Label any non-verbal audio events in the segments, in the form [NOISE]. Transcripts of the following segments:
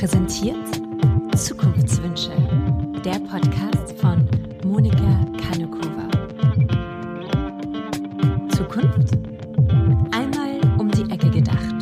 präsentiert Zukunftswünsche, der Podcast von Monika Kanukova. Zukunft? Einmal um die Ecke gedacht.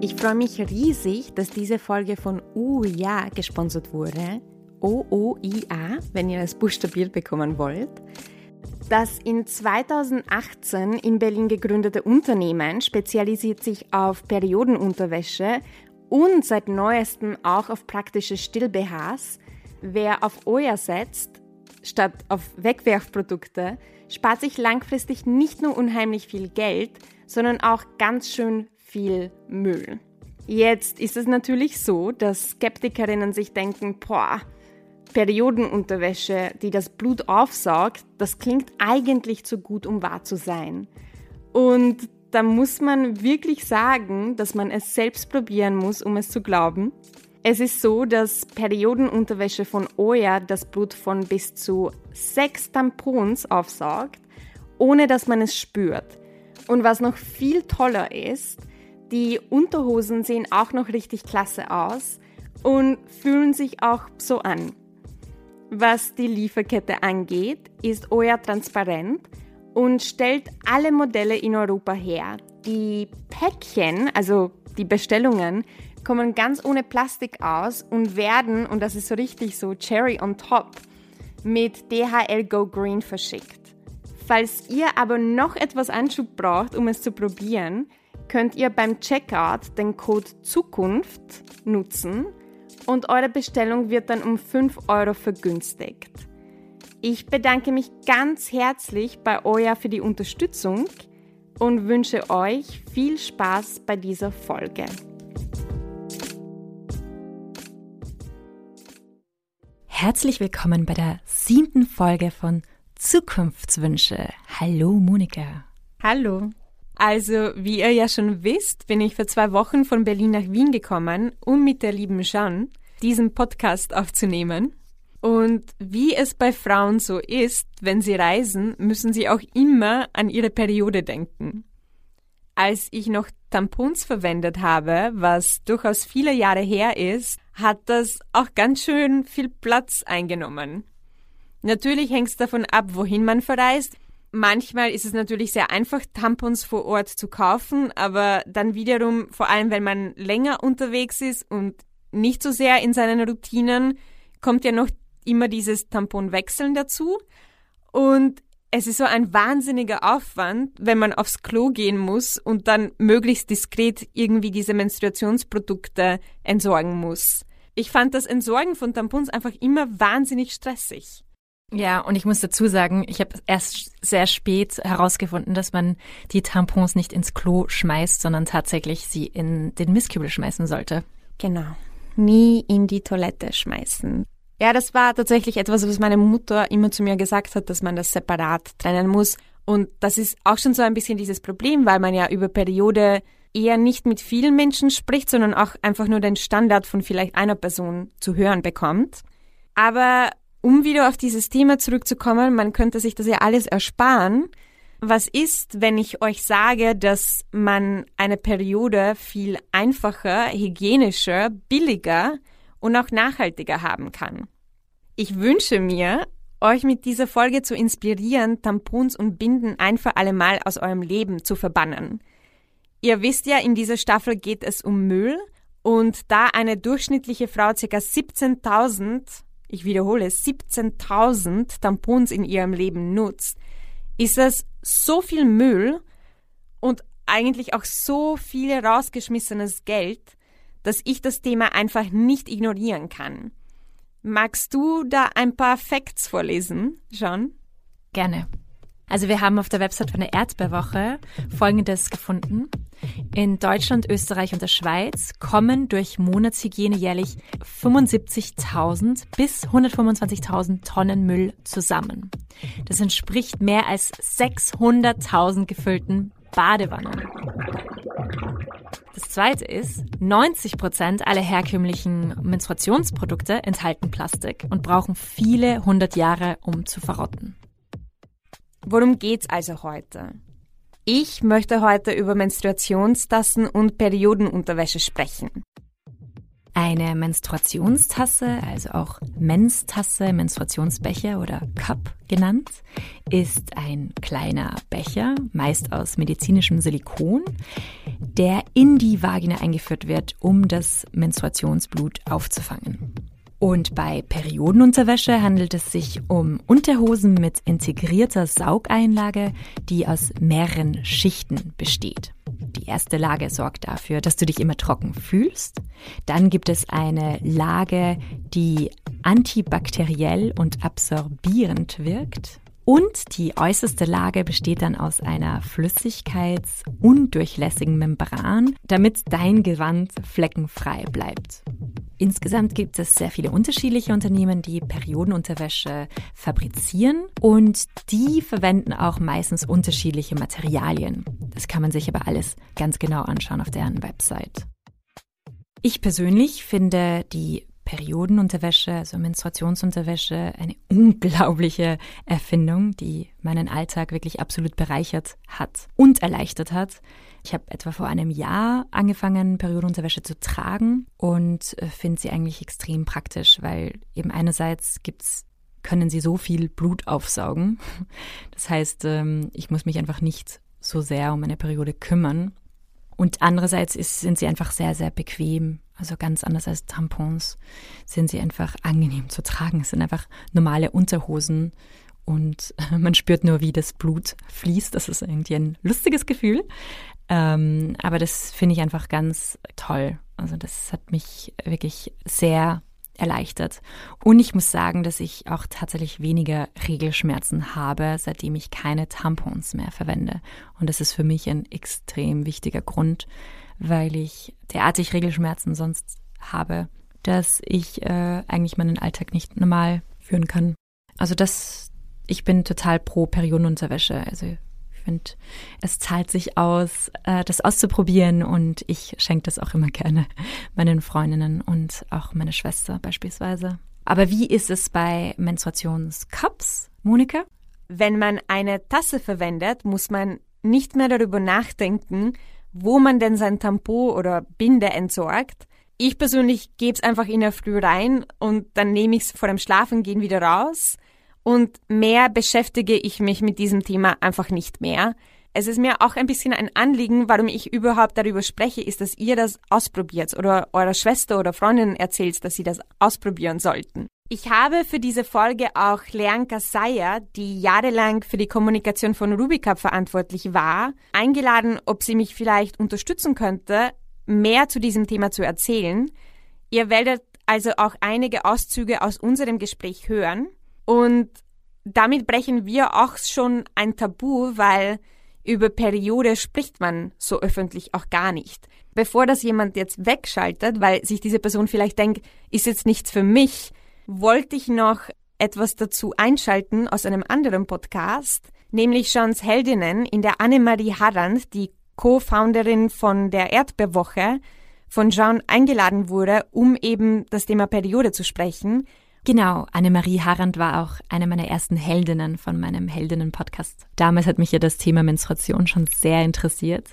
Ich freue mich riesig, dass diese Folge von UIA gesponsert wurde. OOIA, wenn ihr das buchstabiert bekommen wollt. Das in 2018 in Berlin gegründete Unternehmen spezialisiert sich auf Periodenunterwäsche und seit neuestem auch auf praktische Still-BHs. Wer auf Oya setzt, statt auf Wegwerfprodukte, spart sich langfristig nicht nur unheimlich viel Geld, sondern auch ganz schön viel Müll. Jetzt ist es natürlich so, dass Skeptikerinnen sich denken, boah, Periodenunterwäsche, die das Blut aufsaugt, das klingt eigentlich zu gut, um wahr zu sein. Und da muss man wirklich sagen, dass man es selbst probieren muss, um es zu glauben. Es ist so, dass Periodenunterwäsche von Oya das Blut von bis zu sechs Tampons aufsaugt, ohne dass man es spürt. Und was noch viel toller ist, die Unterhosen sehen auch noch richtig klasse aus und fühlen sich auch so an. Was die Lieferkette angeht, ist Oya transparent und stellt alle Modelle in Europa her. Die Päckchen, also die Bestellungen, kommen ganz ohne Plastik aus und werden, und das ist so richtig so, Cherry on top, mit DHL Go Green verschickt. Falls ihr aber noch etwas Anschub braucht, um es zu probieren, könnt ihr beim Checkout den Code Zukunft nutzen und eure Bestellung wird dann um 5 Euro vergünstigt. Ich bedanke mich ganz herzlich bei Oya für die Unterstützung und wünsche euch viel Spaß bei dieser Folge. Herzlich willkommen bei der siebten Folge von Zukunftswünsche. Hallo Monika. Hallo. Also, wie ihr ja schon wisst, bin ich vor zwei Wochen von Berlin nach Wien gekommen, um mit der lieben Jeanne diesen Podcast aufzunehmen. Und wie es bei Frauen so ist, wenn sie reisen, müssen sie auch immer an ihre Periode denken. Als ich noch Tampons verwendet habe, was durchaus viele Jahre her ist, hat das auch ganz schön viel Platz eingenommen. Natürlich hängt es davon ab, wohin man verreist. Manchmal ist es natürlich sehr einfach, Tampons vor Ort zu kaufen, aber dann wiederum, vor allem wenn man länger unterwegs ist und nicht so sehr in seinen Routinen, kommt ja noch immer dieses Tamponwechseln dazu. Und es ist so ein wahnsinniger Aufwand, wenn man aufs Klo gehen muss und dann möglichst diskret irgendwie diese Menstruationsprodukte entsorgen muss. Ich fand das Entsorgen von Tampons einfach immer wahnsinnig stressig. Ja, und ich muss dazu sagen, ich habe erst sehr spät herausgefunden, dass man die Tampons nicht ins Klo schmeißt, sondern tatsächlich sie in den Mistkübel schmeißen sollte. Genau. Nie in die Toilette schmeißen. Ja, das war tatsächlich etwas, was meine Mutter immer zu mir gesagt hat, dass man das separat trennen muss. Und das ist auch schon so ein bisschen dieses Problem, weil man ja über Periode eher nicht mit vielen Menschen spricht, sondern auch einfach nur den Standard von vielleicht einer Person zu hören bekommt. Aber um wieder auf dieses Thema zurückzukommen, man könnte sich das ja alles ersparen. Was ist, wenn ich euch sage, dass man eine Periode viel einfacher, hygienischer, billiger und auch nachhaltiger haben kann? Ich wünsche mir, euch mit dieser Folge zu inspirieren, Tampons und Binden ein für alle Mal aus eurem Leben zu verbannen. Ihr wisst ja, in dieser Staffel geht es um Müll und da eine durchschnittliche Frau ca. 17.000 ich wiederhole, 17.000 Tampons in ihrem Leben nutzt, ist das so viel Müll und eigentlich auch so viel rausgeschmissenes Geld, dass ich das Thema einfach nicht ignorieren kann. Magst du da ein paar Facts vorlesen, Jean? Gerne. Also wir haben auf der Website von der Erdbeerwoche Folgendes gefunden. In Deutschland, Österreich und der Schweiz kommen durch Monatshygiene jährlich 75.000 bis 125.000 Tonnen Müll zusammen. Das entspricht mehr als 600.000 gefüllten Badewannen. Das zweite ist, 90 Prozent aller herkömmlichen Menstruationsprodukte enthalten Plastik und brauchen viele hundert Jahre, um zu verrotten. Worum geht's also heute? Ich möchte heute über Menstruationstassen und Periodenunterwäsche sprechen. Eine Menstruationstasse, also auch Menstasse, Menstruationsbecher oder Cup genannt, ist ein kleiner Becher, meist aus medizinischem Silikon, der in die Vagina eingeführt wird, um das Menstruationsblut aufzufangen. Und bei Periodenunterwäsche handelt es sich um Unterhosen mit integrierter Saugeinlage, die aus mehreren Schichten besteht. Die erste Lage sorgt dafür, dass du dich immer trocken fühlst. Dann gibt es eine Lage, die antibakteriell und absorbierend wirkt. Und die äußerste Lage besteht dann aus einer flüssigkeitsundurchlässigen Membran, damit dein Gewand fleckenfrei bleibt. Insgesamt gibt es sehr viele unterschiedliche Unternehmen, die Periodenunterwäsche fabrizieren und die verwenden auch meistens unterschiedliche Materialien. Das kann man sich aber alles ganz genau anschauen auf deren Website. Ich persönlich finde die Periodenunterwäsche, also Menstruationsunterwäsche, eine unglaubliche Erfindung, die meinen Alltag wirklich absolut bereichert hat und erleichtert hat. Ich habe etwa vor einem Jahr angefangen, Periodenunterwäsche zu tragen und äh, finde sie eigentlich extrem praktisch, weil eben einerseits gibt's können sie so viel Blut aufsaugen. Das heißt, ähm, ich muss mich einfach nicht so sehr um meine Periode kümmern. Und andererseits ist, sind sie einfach sehr, sehr bequem. Also ganz anders als Tampons sind sie einfach angenehm zu tragen. Es sind einfach normale Unterhosen und [LAUGHS] man spürt nur, wie das Blut fließt. Das ist irgendwie ein lustiges Gefühl. Ähm, aber das finde ich einfach ganz toll. Also das hat mich wirklich sehr erleichtert. Und ich muss sagen, dass ich auch tatsächlich weniger Regelschmerzen habe, seitdem ich keine Tampons mehr verwende. Und das ist für mich ein extrem wichtiger Grund, weil ich derartig Regelschmerzen sonst habe, dass ich äh, eigentlich meinen Alltag nicht normal führen kann. Also das, ich bin total pro Periodenunterwäsche. Also ich finde, es zahlt sich aus, äh, das auszuprobieren und ich schenke das auch immer gerne [LAUGHS] meinen Freundinnen und auch meine Schwester beispielsweise. Aber wie ist es bei Menstruationscups, Monika? Wenn man eine Tasse verwendet, muss man nicht mehr darüber nachdenken, wo man denn sein Tampon oder Binde entsorgt. Ich persönlich gebe es einfach in der Früh rein und dann nehme ich es vor dem Schlafengehen wieder raus. Und mehr beschäftige ich mich mit diesem Thema einfach nicht mehr. Es ist mir auch ein bisschen ein Anliegen, warum ich überhaupt darüber spreche, ist, dass ihr das ausprobiert oder eurer Schwester oder Freundin erzählt, dass sie das ausprobieren sollten. Ich habe für diese Folge auch Leanka Sayer, die jahrelang für die Kommunikation von Rubicup verantwortlich war, eingeladen, ob sie mich vielleicht unterstützen könnte, mehr zu diesem Thema zu erzählen. Ihr werdet also auch einige Auszüge aus unserem Gespräch hören. Und damit brechen wir auch schon ein Tabu, weil über Periode spricht man so öffentlich auch gar nicht. Bevor das jemand jetzt wegschaltet, weil sich diese Person vielleicht denkt, ist jetzt nichts für mich, wollte ich noch etwas dazu einschalten aus einem anderen Podcast, nämlich Jeans Heldinnen, in der Annemarie Harrand, die Co-Founderin von der Erdbeerwoche, von Jean eingeladen wurde, um eben das Thema Periode zu sprechen. Genau, Annemarie Harrand war auch eine meiner ersten Heldinnen von meinem Heldinnen-Podcast. Damals hat mich ja das Thema Menstruation schon sehr interessiert.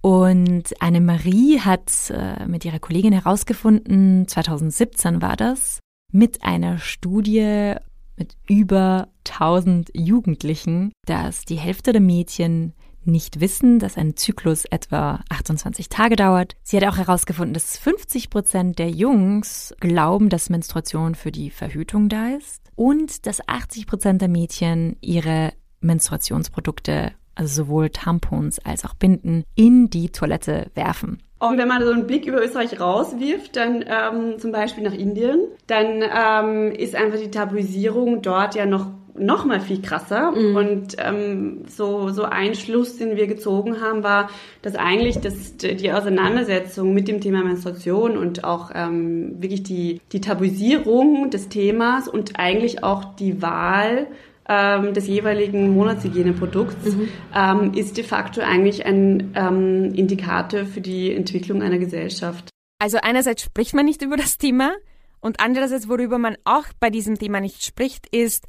Und Annemarie hat äh, mit ihrer Kollegin herausgefunden, 2017 war das, mit einer Studie mit über 1000 Jugendlichen, dass die Hälfte der Mädchen nicht wissen, dass ein Zyklus etwa 28 Tage dauert. Sie hat auch herausgefunden, dass 50 Prozent der Jungs glauben, dass Menstruation für die Verhütung da ist und dass 80 Prozent der Mädchen ihre Menstruationsprodukte, also sowohl Tampons als auch Binden, in die Toilette werfen. Und wenn man so einen Blick über Österreich rauswirft, dann ähm, zum Beispiel nach Indien, dann ähm, ist einfach die Tabuisierung dort ja noch noch mal viel krasser. Mhm. Und ähm, so, so ein Schluss, den wir gezogen haben, war, dass eigentlich das, die Auseinandersetzung mit dem Thema Menstruation und auch ähm, wirklich die, die Tabuisierung des Themas und eigentlich auch die Wahl des jeweiligen Monatshygieneprodukts mhm. ähm, ist de facto eigentlich ein ähm, Indikator für die Entwicklung einer Gesellschaft. Also einerseits spricht man nicht über das Thema und andererseits, worüber man auch bei diesem Thema nicht spricht, ist,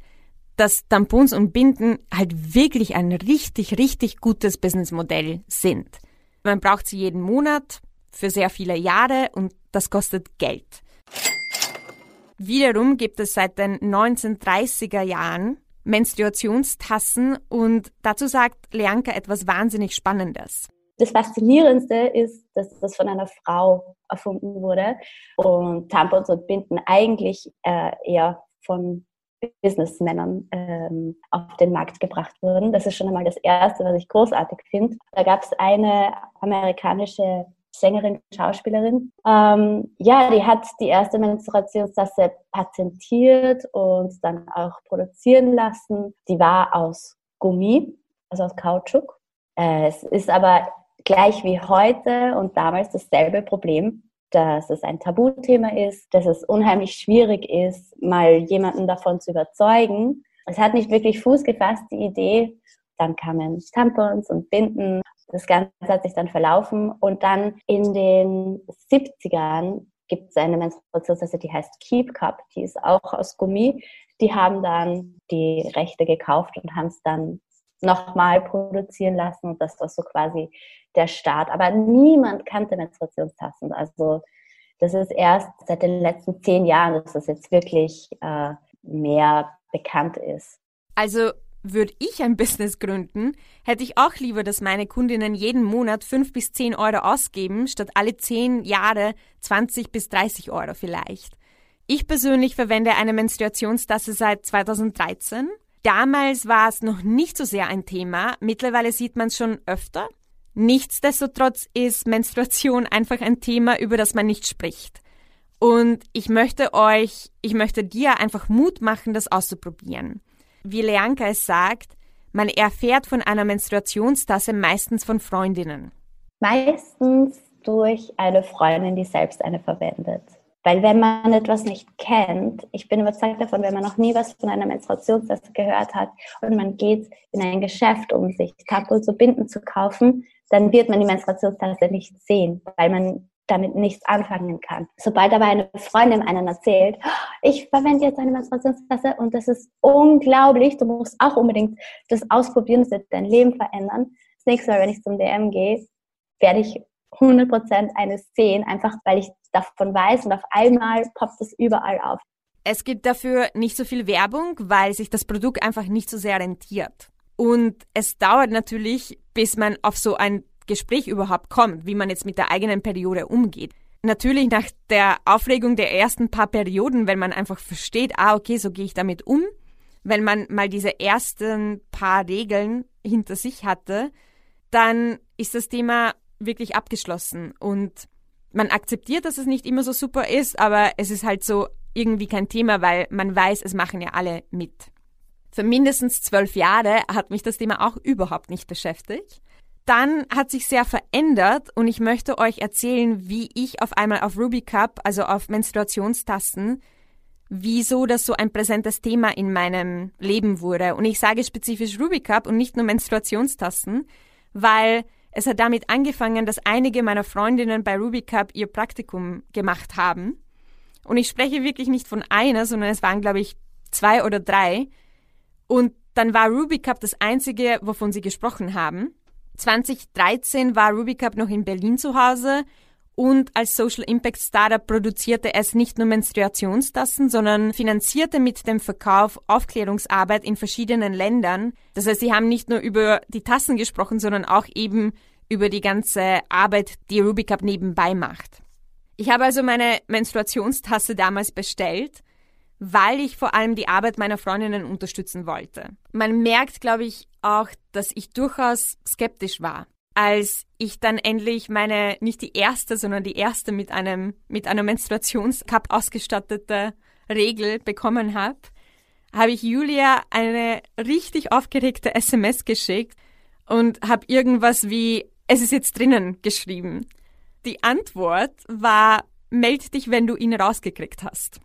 dass Tampons und Binden halt wirklich ein richtig, richtig gutes Businessmodell sind. Man braucht sie jeden Monat für sehr viele Jahre und das kostet Geld. Wiederum gibt es seit den 1930er Jahren Menstruationstassen und dazu sagt Leanka etwas wahnsinnig Spannendes. Das Faszinierendste ist, dass das von einer Frau erfunden wurde und Tampons und Binden eigentlich äh, eher von Businessmännern ähm, auf den Markt gebracht wurden. Das ist schon einmal das Erste, was ich großartig finde. Da gab es eine amerikanische Sängerin, Schauspielerin. Ähm, ja, die hat die erste Menstruationstasse patentiert und dann auch produzieren lassen. Die war aus Gummi, also aus Kautschuk. Äh, es ist aber gleich wie heute und damals dasselbe Problem, dass es ein Tabuthema ist, dass es unheimlich schwierig ist, mal jemanden davon zu überzeugen. Es hat nicht wirklich Fuß gefasst, die Idee. Dann kamen Tampons und Binden das Ganze hat sich dann verlaufen und dann in den 70ern gibt es eine Menstruationstasse, die heißt Keep Cup, die ist auch aus Gummi. Die haben dann die Rechte gekauft und haben es dann nochmal produzieren lassen und das war so quasi der Start. Aber niemand kannte Menstruationstassen. Also das ist erst seit den letzten zehn Jahren, dass das jetzt wirklich äh, mehr bekannt ist. Also würde ich ein Business gründen, hätte ich auch lieber, dass meine Kundinnen jeden Monat 5 bis 10 Euro ausgeben, statt alle 10 Jahre 20 bis 30 Euro vielleicht. Ich persönlich verwende eine Menstruationstasse seit 2013. Damals war es noch nicht so sehr ein Thema, mittlerweile sieht man es schon öfter. Nichtsdestotrotz ist Menstruation einfach ein Thema, über das man nicht spricht. Und ich möchte euch, ich möchte dir einfach Mut machen, das auszuprobieren wie Leanka es sagt, man erfährt von einer Menstruationstasse meistens von Freundinnen. Meistens durch eine Freundin, die selbst eine verwendet. Weil wenn man etwas nicht kennt, ich bin überzeugt davon, wenn man noch nie was von einer Menstruationstasse gehört hat und man geht in ein Geschäft, um sich Tampons zu binden zu kaufen, dann wird man die Menstruationstasse nicht sehen, weil man damit nichts anfangen kann. Sobald aber eine Freundin einen erzählt, ich verwende jetzt eine Menstruationstasse und das ist unglaublich, du musst auch unbedingt das ausprobieren, das wird dein Leben verändern. Das nächste Mal, wenn ich zum DM gehe, werde ich 100% eines sehen, einfach weil ich davon weiß und auf einmal poppt es überall auf. Es gibt dafür nicht so viel Werbung, weil sich das Produkt einfach nicht so sehr rentiert. Und es dauert natürlich, bis man auf so ein Gespräch überhaupt kommt, wie man jetzt mit der eigenen Periode umgeht. Natürlich nach der Aufregung der ersten paar Perioden, wenn man einfach versteht, ah, okay, so gehe ich damit um, wenn man mal diese ersten paar Regeln hinter sich hatte, dann ist das Thema wirklich abgeschlossen und man akzeptiert, dass es nicht immer so super ist, aber es ist halt so irgendwie kein Thema, weil man weiß, es machen ja alle mit. Für mindestens zwölf Jahre hat mich das Thema auch überhaupt nicht beschäftigt dann hat sich sehr verändert und ich möchte euch erzählen, wie ich auf einmal auf Ruby Cup, also auf Menstruationstassen, wieso das so ein präsentes Thema in meinem Leben wurde. Und ich sage spezifisch Ruby Cup und nicht nur Menstruationstassen, weil es hat damit angefangen, dass einige meiner Freundinnen bei Ruby Cup ihr Praktikum gemacht haben. Und ich spreche wirklich nicht von einer, sondern es waren, glaube ich, zwei oder drei. Und dann war Ruby Cup das einzige, wovon sie gesprochen haben. 2013 war Rubicup noch in Berlin zu Hause und als Social Impact Startup produzierte es nicht nur Menstruationstassen, sondern finanzierte mit dem Verkauf Aufklärungsarbeit in verschiedenen Ländern. Das heißt, sie haben nicht nur über die Tassen gesprochen, sondern auch eben über die ganze Arbeit, die Rubicup nebenbei macht. Ich habe also meine Menstruationstasse damals bestellt weil ich vor allem die Arbeit meiner Freundinnen unterstützen wollte. Man merkt, glaube ich, auch, dass ich durchaus skeptisch war. Als ich dann endlich meine, nicht die erste, sondern die erste mit einem, mit einer Menstruationscup ausgestattete Regel bekommen habe, habe ich Julia eine richtig aufgeregte SMS geschickt und habe irgendwas wie, es ist jetzt drinnen geschrieben. Die Antwort war, meld dich, wenn du ihn rausgekriegt hast.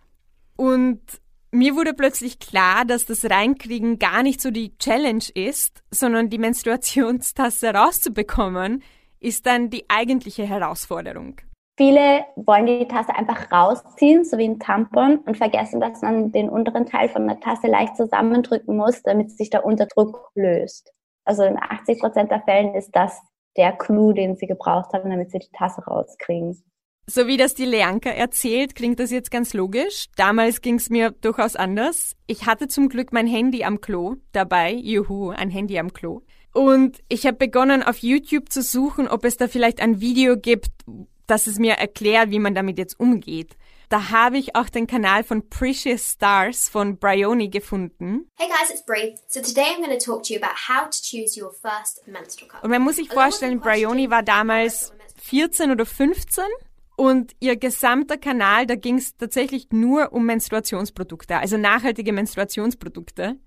Und mir wurde plötzlich klar, dass das Reinkriegen gar nicht so die Challenge ist, sondern die Menstruationstasse rauszubekommen, ist dann die eigentliche Herausforderung. Viele wollen die Tasse einfach rausziehen, so wie ein Tampon, und vergessen, dass man den unteren Teil von der Tasse leicht zusammendrücken muss, damit sich der Unterdruck löst. Also in 80 Prozent der Fällen ist das der Clou, den sie gebraucht haben, damit sie die Tasse rauskriegen. So wie das die Leanka erzählt, klingt das jetzt ganz logisch. Damals ging es mir durchaus anders. Ich hatte zum Glück mein Handy am Klo dabei. Juhu, ein Handy am Klo. Und ich habe begonnen, auf YouTube zu suchen, ob es da vielleicht ein Video gibt, das es mir erklärt, wie man damit jetzt umgeht. Da habe ich auch den Kanal von Precious Stars von Bryony gefunden. Hey guys, it's Brie. So today I'm going to talk to you about how to choose your first menstrual cup. Und man muss sich vorstellen, Bryony war damals 14 oder 15 und ihr gesamter Kanal, da ging es tatsächlich nur um Menstruationsprodukte, also nachhaltige Menstruationsprodukte.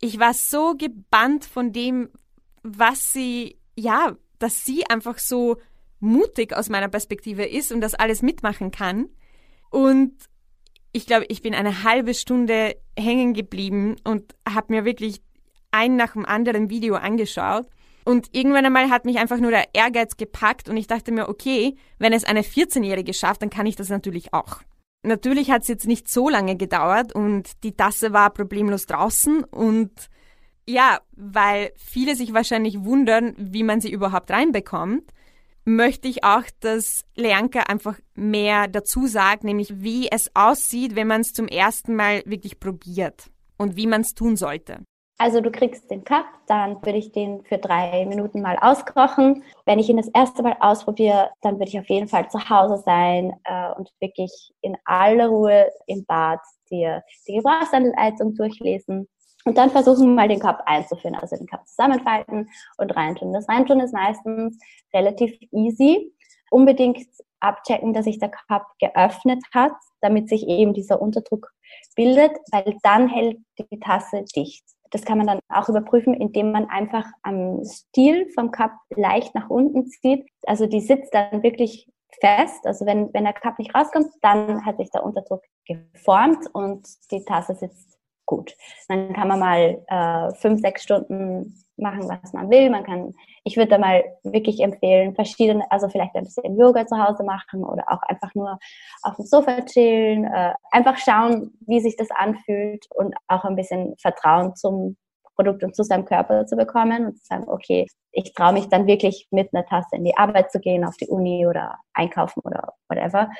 Ich war so gebannt von dem, was sie, ja, dass sie einfach so mutig aus meiner Perspektive ist und das alles mitmachen kann. Und ich glaube, ich bin eine halbe Stunde hängen geblieben und habe mir wirklich ein nach dem anderen Video angeschaut. Und irgendwann einmal hat mich einfach nur der Ehrgeiz gepackt und ich dachte mir, okay, wenn es eine 14-Jährige schafft, dann kann ich das natürlich auch. Natürlich hat es jetzt nicht so lange gedauert und die Tasse war problemlos draußen und ja, weil viele sich wahrscheinlich wundern, wie man sie überhaupt reinbekommt, möchte ich auch, dass Leanka einfach mehr dazu sagt, nämlich wie es aussieht, wenn man es zum ersten Mal wirklich probiert und wie man es tun sollte. Also du kriegst den Cup, dann würde ich den für drei Minuten mal auskochen. Wenn ich ihn das erste Mal ausprobiere, dann würde ich auf jeden Fall zu Hause sein äh, und wirklich in aller Ruhe im Bad dir die Gebrauchsanleitung durchlesen und dann versuchen mal den Cup einzuführen, also den Cup zusammenfalten und reintun. Das Reintun ist meistens relativ easy. Unbedingt abchecken, dass sich der Cup geöffnet hat, damit sich eben dieser Unterdruck bildet, weil dann hält die Tasse dicht. Das kann man dann auch überprüfen, indem man einfach am Stiel vom Cup leicht nach unten zieht. Also die sitzt dann wirklich fest. Also wenn, wenn der Cup nicht rauskommt, dann hat sich der Unterdruck geformt und die Tasse sitzt gut. Dann kann man mal äh, fünf, sechs Stunden machen, was man will. Man kann, ich würde da mal wirklich empfehlen, verschiedene, also vielleicht ein bisschen Yoga zu Hause machen oder auch einfach nur auf dem Sofa chillen, äh, einfach schauen, wie sich das anfühlt und auch ein bisschen Vertrauen zum Produkt und zu seinem Körper zu bekommen und zu sagen, okay, ich traue mich dann wirklich mit einer Tasse in die Arbeit zu gehen, auf die Uni oder einkaufen oder whatever.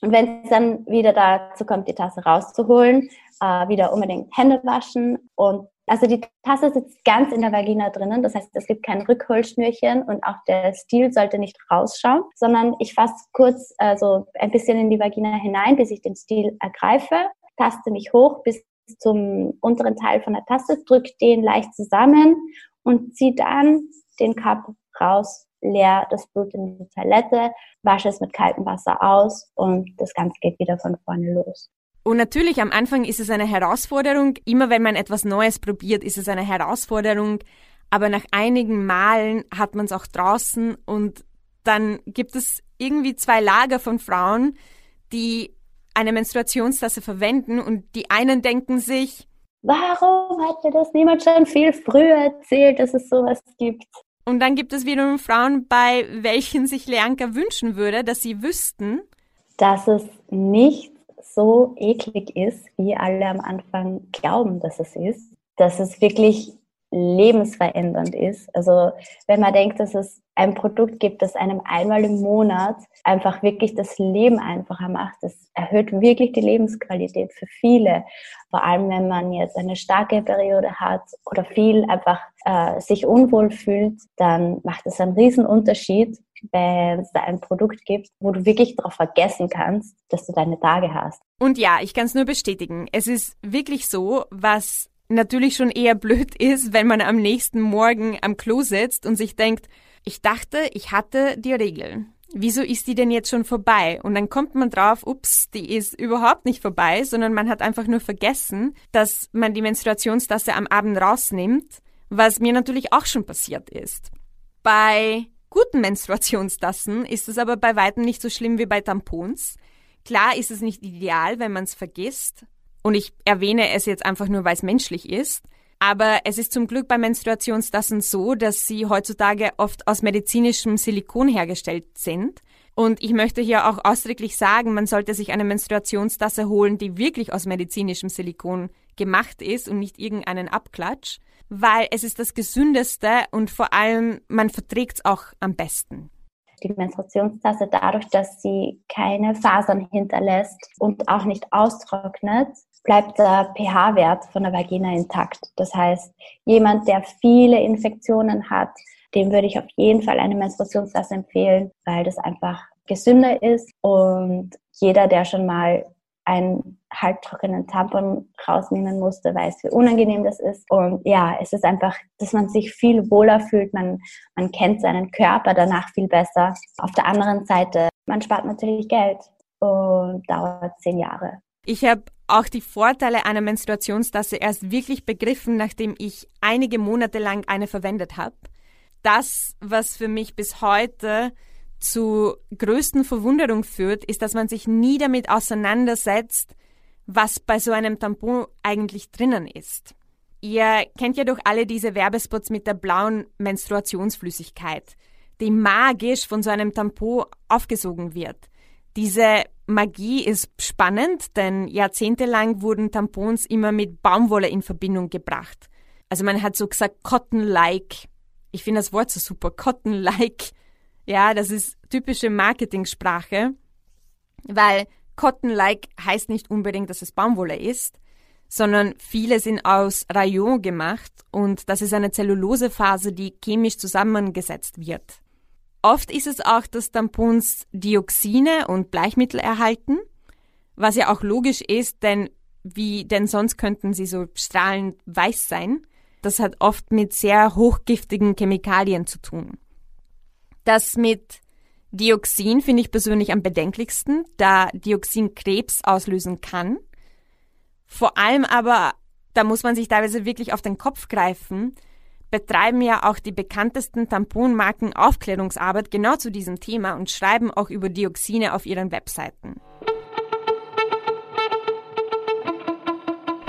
Und wenn es dann wieder dazu kommt, die Tasse rauszuholen, äh, wieder unbedingt Hände waschen und also die Tasse sitzt ganz in der Vagina drinnen, das heißt, es gibt kein Rückholschnürchen und auch der Stiel sollte nicht rausschauen, sondern ich fasse kurz also ein bisschen in die Vagina hinein, bis ich den Stiel ergreife, taste mich hoch bis zum unteren Teil von der Tasse, drücke den leicht zusammen und ziehe dann den Cup raus, leer das Blut in die Toilette, wasche es mit kaltem Wasser aus und das Ganze geht wieder von vorne los. Und natürlich am Anfang ist es eine Herausforderung. Immer wenn man etwas Neues probiert, ist es eine Herausforderung. Aber nach einigen Malen hat man es auch draußen und dann gibt es irgendwie zwei Lager von Frauen, die eine Menstruationstasse verwenden und die einen denken sich, warum hat dir das niemand schon viel früher erzählt, dass es sowas gibt? Und dann gibt es wiederum Frauen, bei welchen sich Leanka wünschen würde, dass sie wüssten, dass es nicht so eklig ist, wie alle am Anfang glauben, dass es ist, dass es wirklich lebensverändernd ist. Also wenn man denkt, dass es ein Produkt gibt, das einem einmal im Monat einfach wirklich das Leben einfacher macht, das erhöht wirklich die Lebensqualität für viele. Vor allem, wenn man jetzt eine starke Periode hat oder viel einfach äh, sich unwohl fühlt, dann macht es einen riesen Unterschied, wenn es da ein Produkt gibt, wo du wirklich darauf vergessen kannst, dass du deine Tage hast. Und ja, ich kann es nur bestätigen. Es ist wirklich so, was natürlich schon eher blöd [LAUGHS] ist, wenn man am nächsten Morgen am Klo sitzt und sich denkt, ich dachte, ich hatte die Regel. Wieso ist die denn jetzt schon vorbei? Und dann kommt man drauf, ups, die ist überhaupt nicht vorbei, sondern man hat einfach nur vergessen, dass man die Menstruationstasse am Abend rausnimmt, was mir natürlich auch schon passiert ist. Bei guten Menstruationstassen ist es aber bei weitem nicht so schlimm wie bei Tampons. Klar ist es nicht ideal, wenn man es vergisst, Und ich erwähne es jetzt einfach nur, weil es menschlich ist. Aber es ist zum Glück bei Menstruationstassen so, dass sie heutzutage oft aus medizinischem Silikon hergestellt sind. Und ich möchte hier auch ausdrücklich sagen, man sollte sich eine Menstruationstasse holen, die wirklich aus medizinischem Silikon gemacht ist und nicht irgendeinen Abklatsch, weil es ist das gesündeste und vor allem man verträgt es auch am besten. Die Menstruationstasse dadurch, dass sie keine Fasern hinterlässt und auch nicht austrocknet, bleibt der pH-Wert von der Vagina intakt. Das heißt, jemand, der viele Infektionen hat, dem würde ich auf jeden Fall eine Menstruationstasse empfehlen, weil das einfach gesünder ist und jeder, der schon mal einen halbtrockenen Tampon rausnehmen musste, weiß, wie unangenehm das ist. Und ja, es ist einfach, dass man sich viel wohler fühlt, man, man kennt seinen Körper danach viel besser. Auf der anderen Seite, man spart natürlich Geld und dauert zehn Jahre. Ich habe auch die Vorteile einer Menstruationstasse erst wirklich begriffen, nachdem ich einige Monate lang eine verwendet habe. Das, was für mich bis heute zu größten Verwunderung führt, ist, dass man sich nie damit auseinandersetzt, was bei so einem Tampon eigentlich drinnen ist. Ihr kennt ja doch alle diese Werbespots mit der blauen Menstruationsflüssigkeit, die magisch von so einem Tampon aufgesogen wird. Diese Magie ist spannend, denn jahrzehntelang wurden Tampons immer mit Baumwolle in Verbindung gebracht. Also man hat so gesagt Cotton-like. Ich finde das Wort so super, Cotton-like. Ja, das ist typische Marketingsprache, weil Cotton-like heißt nicht unbedingt, dass es Baumwolle ist, sondern viele sind aus Rayon gemacht und das ist eine Zellulosephase, die chemisch zusammengesetzt wird. Oft ist es auch, dass Tampons Dioxine und Bleichmittel erhalten, was ja auch logisch ist, denn wie denn sonst könnten sie so strahlend weiß sein. Das hat oft mit sehr hochgiftigen Chemikalien zu tun. Das mit Dioxin finde ich persönlich am bedenklichsten, da Dioxin Krebs auslösen kann. Vor allem aber, da muss man sich teilweise wirklich auf den Kopf greifen, betreiben ja auch die bekanntesten Tamponmarken Aufklärungsarbeit genau zu diesem Thema und schreiben auch über Dioxine auf ihren Webseiten.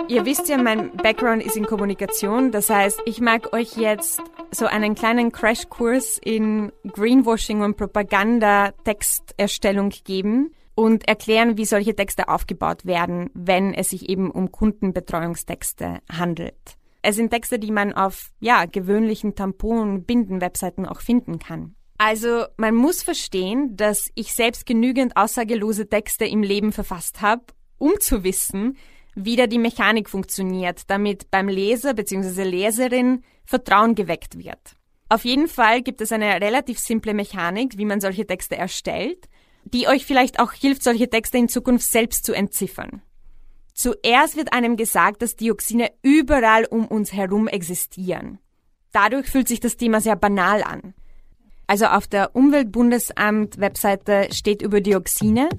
Ihr wisst ja, mein Background ist in Kommunikation, das heißt, ich mag euch jetzt so einen kleinen Crashkurs in Greenwashing und Propaganda-Texterstellung geben und erklären, wie solche Texte aufgebaut werden, wenn es sich eben um Kundenbetreuungstexte handelt. Es sind Texte, die man auf, ja, gewöhnlichen Tampon- Binden-Webseiten auch finden kann. Also, man muss verstehen, dass ich selbst genügend aussagelose Texte im Leben verfasst habe, um zu wissen, wie da die Mechanik funktioniert, damit beim Leser bzw. Leserin Vertrauen geweckt wird. Auf jeden Fall gibt es eine relativ simple Mechanik, wie man solche Texte erstellt, die euch vielleicht auch hilft, solche Texte in Zukunft selbst zu entziffern. Zuerst wird einem gesagt, dass Dioxine überall um uns herum existieren. Dadurch fühlt sich das Thema sehr banal an. Also auf der Umweltbundesamt-Webseite steht über Dioxine,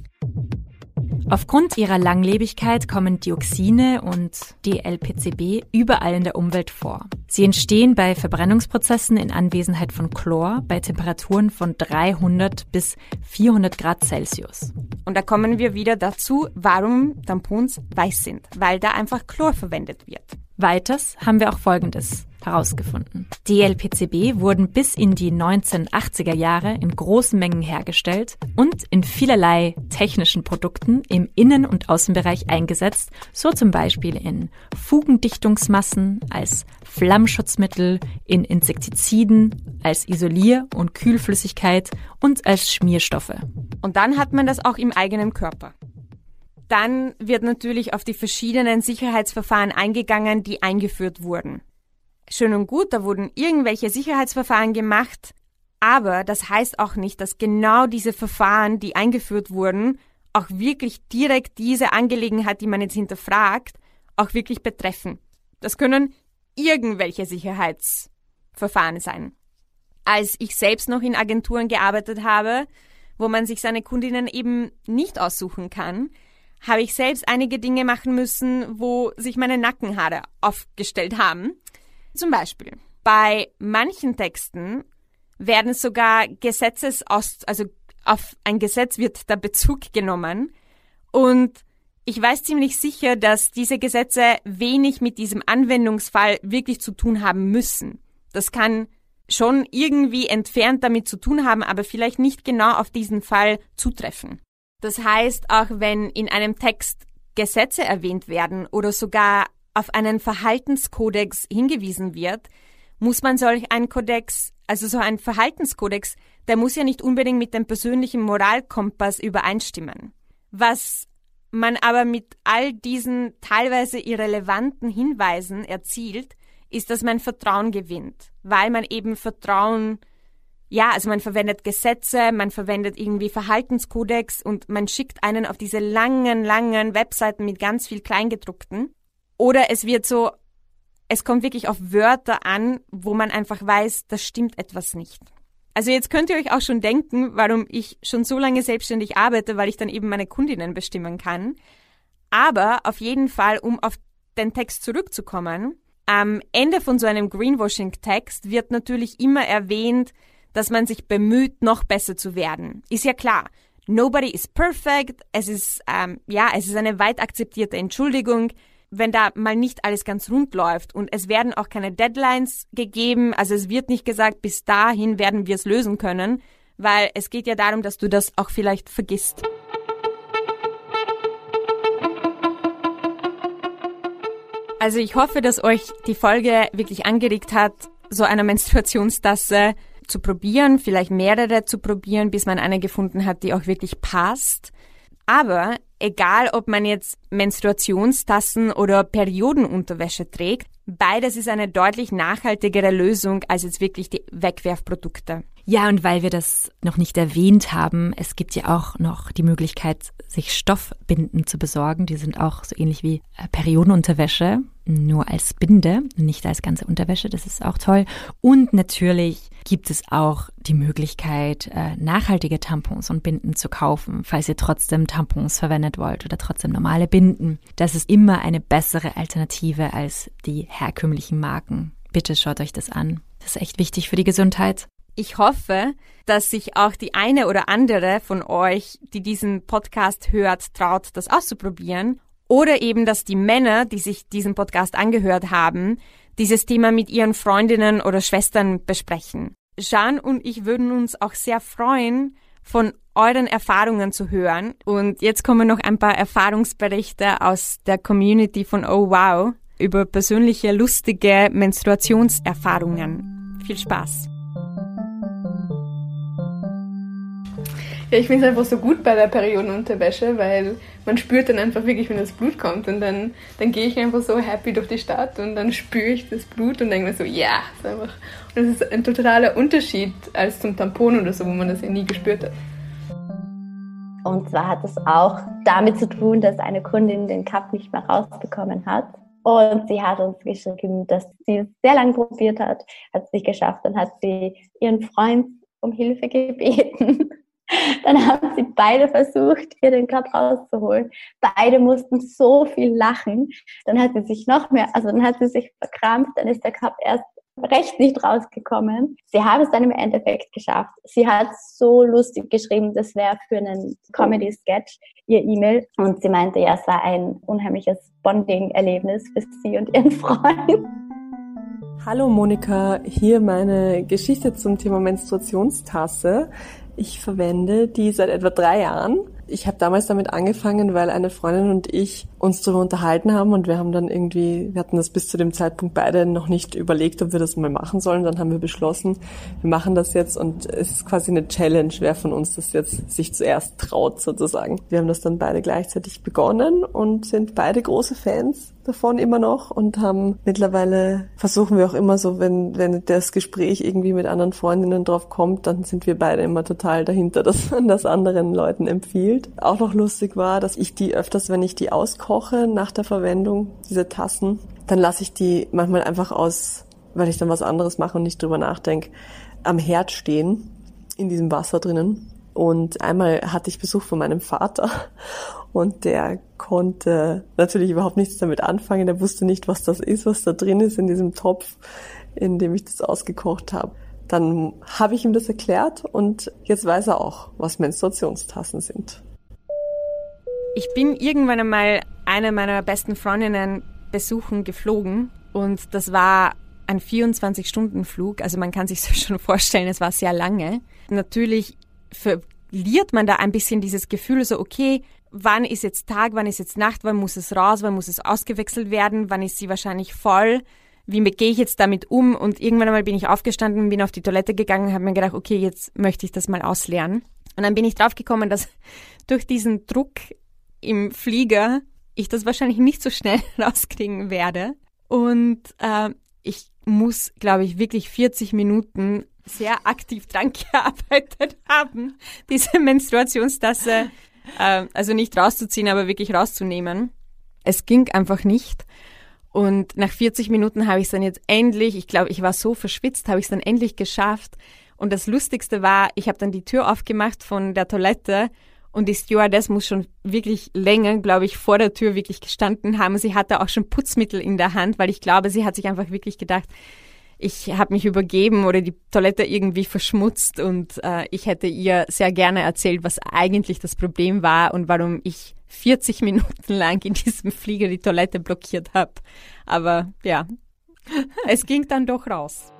Aufgrund ihrer Langlebigkeit kommen Dioxine und DLPCB überall in der Umwelt vor. Sie entstehen bei Verbrennungsprozessen in Anwesenheit von Chlor bei Temperaturen von 300 bis 400 Grad Celsius. Und da kommen wir wieder dazu, warum Tampons weiß sind, weil da einfach Chlor verwendet wird. Weiters haben wir auch Folgendes herausgefunden. DLPCB wurden bis in die 1980er Jahre in großen Mengen hergestellt und in vielerlei technischen Produkten im Innen- und Außenbereich eingesetzt, so zum Beispiel in Fugendichtungsmassen, als Flammschutzmittel, in Insektiziden, als Isolier- und Kühlflüssigkeit und als Schmierstoffe. Und dann hat man das auch im eigenen Körper. Dann wird natürlich auf die verschiedenen Sicherheitsverfahren eingegangen, die eingeführt wurden schön und gut, da wurden irgendwelche Sicherheitsverfahren gemacht, aber das heißt auch nicht, dass genau diese Verfahren, die eingeführt wurden, auch wirklich direkt diese Angelegenheit, die man jetzt hinterfragt, auch wirklich betreffen. Das können irgendwelche Sicherheitsverfahren sein. Als ich selbst noch in Agenturen gearbeitet habe, wo man sich seine Kundinnen eben nicht aussuchen kann, habe ich selbst einige Dinge machen müssen, wo sich meine Nackenhaare aufgestellt haben. Zum Beispiel, bei manchen Texten werden sogar Gesetzes aus, also auf ein Gesetz wird der Bezug genommen und ich weiß ziemlich sicher, dass diese Gesetze wenig mit diesem Anwendungsfall wirklich zu tun haben müssen. Das kann schon irgendwie entfernt damit zu tun haben, aber vielleicht nicht genau auf diesen Fall zutreffen. Das heißt, auch wenn in einem Text Gesetze erwähnt werden oder sogar auf einen Verhaltenskodex hingewiesen wird, muss man solch einen Kodex, also so ein Verhaltenskodex, der muss ja nicht unbedingt mit dem persönlichen Moralkompass übereinstimmen. Was man aber mit all diesen teilweise irrelevanten Hinweisen erzielt, ist, dass man Vertrauen gewinnt, weil man eben Vertrauen, ja, also man verwendet Gesetze, man verwendet irgendwie Verhaltenskodex und man schickt einen auf diese langen, langen Webseiten mit ganz viel Kleingedruckten. Oder es wird so, es kommt wirklich auf Wörter an, wo man einfach weiß, das stimmt etwas nicht. Also jetzt könnt ihr euch auch schon denken, warum ich schon so lange selbstständig arbeite, weil ich dann eben meine Kundinnen bestimmen kann. Aber auf jeden Fall, um auf den Text zurückzukommen, am Ende von so einem Greenwashing-Text wird natürlich immer erwähnt, dass man sich bemüht, noch besser zu werden. Ist ja klar. Nobody is perfect. Es ist, ähm, ja, es ist eine weit akzeptierte Entschuldigung, wenn da mal nicht alles ganz rund läuft. Und es werden auch keine Deadlines gegeben. Also es wird nicht gesagt, bis dahin werden wir es lösen können, weil es geht ja darum, dass du das auch vielleicht vergisst. Also ich hoffe, dass euch die Folge wirklich angeregt hat, so eine [LAUGHS] Menstruationstasse zu probieren, vielleicht mehrere zu probieren, bis man eine gefunden hat, die auch wirklich passt. Aber egal, ob man jetzt Menstruationstassen oder Periodenunterwäsche trägt, beides ist eine deutlich nachhaltigere Lösung als jetzt wirklich die Wegwerfprodukte. Ja, und weil wir das noch nicht erwähnt haben, es gibt ja auch noch die Möglichkeit, sich Stoffbinden zu besorgen. Die sind auch so ähnlich wie äh, Periodenunterwäsche, nur als Binde, nicht als ganze Unterwäsche. Das ist auch toll. Und natürlich gibt es auch die Möglichkeit, äh, nachhaltige Tampons und Binden zu kaufen, falls ihr trotzdem Tampons verwendet wollt oder trotzdem normale Binden. Das ist immer eine bessere Alternative als die herkömmlichen Marken. Bitte schaut euch das an. Das ist echt wichtig für die Gesundheit. Ich hoffe, dass sich auch die eine oder andere von euch, die diesen Podcast hört, traut, das auszuprobieren. Oder eben, dass die Männer, die sich diesen Podcast angehört haben, dieses Thema mit ihren Freundinnen oder Schwestern besprechen. Jean und ich würden uns auch sehr freuen, von euren Erfahrungen zu hören. Und jetzt kommen noch ein paar Erfahrungsberichte aus der Community von Oh Wow über persönliche lustige Menstruationserfahrungen. Viel Spaß! Ja, ich finde es einfach so gut bei der Periodenunterwäsche, weil man spürt dann einfach wirklich, wenn das Blut kommt. Und dann, dann gehe ich einfach so happy durch die Stadt und dann spüre ich das Blut und denke mir so, ja, ist einfach. Und das ist ein totaler Unterschied als zum Tampon oder so, wo man das ja nie gespürt hat. Und zwar hat es auch damit zu tun, dass eine Kundin den Cup nicht mehr rausbekommen hat. Und sie hat uns geschrieben, dass sie es sehr lange probiert hat, hat es nicht geschafft. Dann hat sie ihren Freund um Hilfe gebeten. [LAUGHS] Dann haben sie beide versucht, ihr den Cup rauszuholen. Beide mussten so viel lachen. Dann hat sie sich noch mehr, also dann hat sie sich verkrampft, dann ist der Cup erst recht nicht rausgekommen. Sie haben es dann im Endeffekt geschafft. Sie hat so lustig geschrieben, das wäre für einen Comedy-Sketch ihr E-Mail. Und sie meinte, ja, es war ein unheimliches Bonding-Erlebnis für sie und ihren [LAUGHS] Freund. Hallo Monika, hier meine Geschichte zum Thema Menstruationstasse. Ich verwende die seit etwa drei Jahren. Ich habe damals damit angefangen, weil eine Freundin und ich uns darüber unterhalten haben und wir haben dann irgendwie, wir hatten das bis zu dem Zeitpunkt beide noch nicht überlegt, ob wir das mal machen sollen. Dann haben wir beschlossen, wir machen das jetzt und es ist quasi eine Challenge, wer von uns das jetzt sich zuerst traut sozusagen. Wir haben das dann beide gleichzeitig begonnen und sind beide große Fans davon immer noch und haben mittlerweile versuchen wir auch immer so, wenn, wenn das Gespräch irgendwie mit anderen Freundinnen drauf kommt, dann sind wir beide immer total dahinter, dass man das anderen Leuten empfiehlt. Auch noch lustig war, dass ich die öfters, wenn ich die auskomme, koche nach der Verwendung, diese Tassen, dann lasse ich die manchmal einfach aus, weil ich dann was anderes mache und nicht drüber nachdenke, am Herd stehen, in diesem Wasser drinnen. Und einmal hatte ich Besuch von meinem Vater [LAUGHS] und der konnte natürlich überhaupt nichts damit anfangen. Der wusste nicht, was das ist, was da drin ist in diesem Topf, in dem ich das ausgekocht habe. Dann habe ich ihm das erklärt und jetzt weiß er auch, was Menstruationstassen sind. Ich bin irgendwann einmal eine meiner besten Freundinnen besuchen geflogen und das war ein 24-Stunden-Flug. Also man kann sich [LAUGHS] schon vorstellen, es war sehr lange. Natürlich verliert man da ein bisschen dieses Gefühl, so okay, wann ist jetzt Tag, wann ist jetzt Nacht, wann muss es raus, wann muss es ausgewechselt werden, wann ist sie wahrscheinlich voll, wie gehe ich jetzt damit um? Und irgendwann einmal bin ich aufgestanden, bin auf die Toilette gegangen und habe mir gedacht, okay, jetzt möchte ich das mal ausleeren. Und dann bin ich draufgekommen, dass [LAUGHS] durch diesen Druck im Flieger ich das wahrscheinlich nicht so schnell [LAUGHS] rauskriegen werde. Und äh, ich muss, glaube ich, wirklich 40 Minuten sehr aktiv dran [LAUGHS] gearbeitet haben, diese Menstruationstasse, äh, also nicht rauszuziehen, aber wirklich rauszunehmen. Es ging einfach nicht. Und nach 40 Minuten habe ich es dann jetzt endlich, ich glaube, ich war so verschwitzt, habe ich es dann endlich geschafft. Und das Lustigste war, ich habe dann die Tür aufgemacht von der Toilette und die Stewardess muss schon wirklich länger, glaube ich, vor der Tür wirklich gestanden haben. Sie hatte auch schon Putzmittel in der Hand, weil ich glaube, sie hat sich einfach wirklich gedacht, ich habe mich übergeben oder die Toilette irgendwie verschmutzt und äh, ich hätte ihr sehr gerne erzählt, was eigentlich das Problem war und warum ich 40 [LAUGHS] Minuten lang in diesem Flieger die Toilette blockiert habe. Aber ja, [LAUGHS] es ging dann doch raus.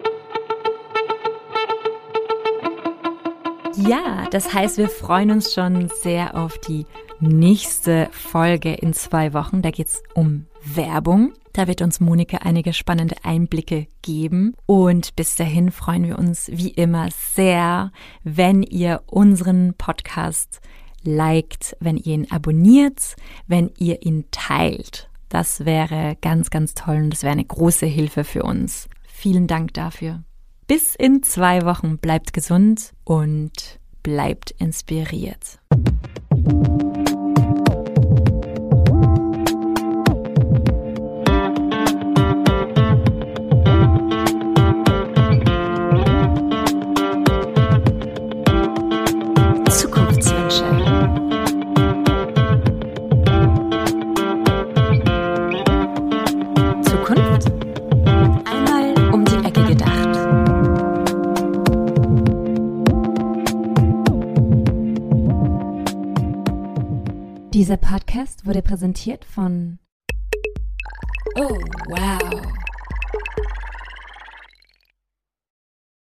Ja, das heißt, wir freuen uns schon sehr auf die nächste Folge in zwei Wochen. Da geht's um Werbung. Da wird uns Monika einige spannende Einblicke geben. Und bis dahin freuen wir uns wie immer sehr, wenn ihr unseren Podcast liked, wenn ihr ihn abonniert, wenn ihr ihn teilt. Das wäre ganz, ganz toll und das wäre eine große Hilfe für uns. Vielen Dank dafür. Bis in zwei Wochen. Bleibt gesund und bleibt inspiriert. Podcast wurde präsentiert von Oh, wow.